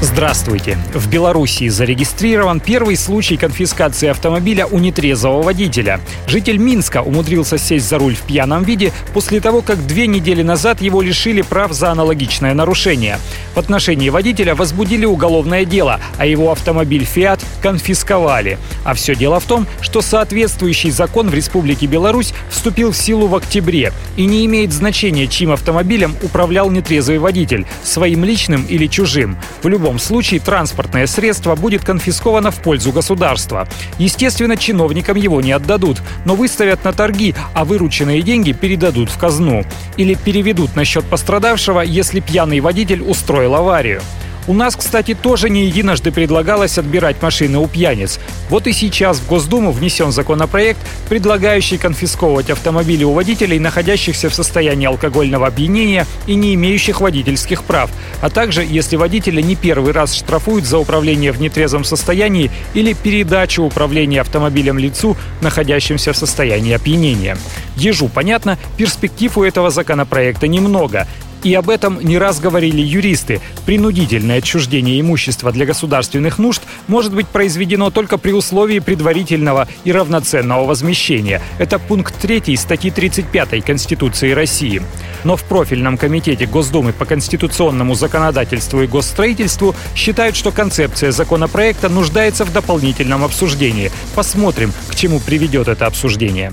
Здравствуйте. В Белоруссии зарегистрирован первый случай конфискации автомобиля у нетрезвого водителя. Житель Минска умудрился сесть за руль в пьяном виде после того, как две недели назад его лишили прав за аналогичное нарушение. В отношении водителя возбудили уголовное дело, а его автомобиль «Фиат» конфисковали. А все дело в том, что соответствующий закон в Республике Беларусь вступил в силу в октябре и не имеет значения, чьим автомобилем управлял нетрезвый водитель – своим личным или чужим. В любом любом случае транспортное средство будет конфисковано в пользу государства. Естественно, чиновникам его не отдадут, но выставят на торги, а вырученные деньги передадут в казну. Или переведут на счет пострадавшего, если пьяный водитель устроил аварию. У нас, кстати, тоже не единожды предлагалось отбирать машины у пьяниц. Вот и сейчас в Госдуму внесен законопроект, предлагающий конфисковывать автомобили у водителей, находящихся в состоянии алкогольного опьянения и не имеющих водительских прав, а также если водителя не первый раз штрафуют за управление в нетрезвом состоянии или передачу управления автомобилем лицу, находящимся в состоянии опьянения. Ежу понятно, перспектив у этого законопроекта немного. И об этом не раз говорили юристы. Принудительное отчуждение имущества для государственных нужд может быть произведено только при условии предварительного и равноценного возмещения. Это пункт 3 статьи 35 Конституции России. Но в профильном комитете Госдумы по конституционному законодательству и госстроительству считают, что концепция законопроекта нуждается в дополнительном обсуждении. Посмотрим, к чему приведет это обсуждение.